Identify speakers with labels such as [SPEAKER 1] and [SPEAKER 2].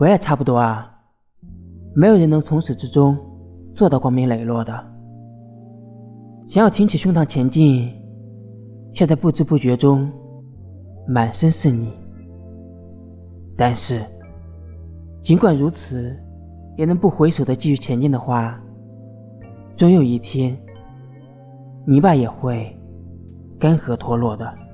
[SPEAKER 1] 我也差不多啊。没有人能从始至终做到光明磊落的。想要挺起胸膛前进却在不知不觉中满身是泥但是尽管如此也能不回首的继续前进的话终有一天泥巴也会干涸脱落的。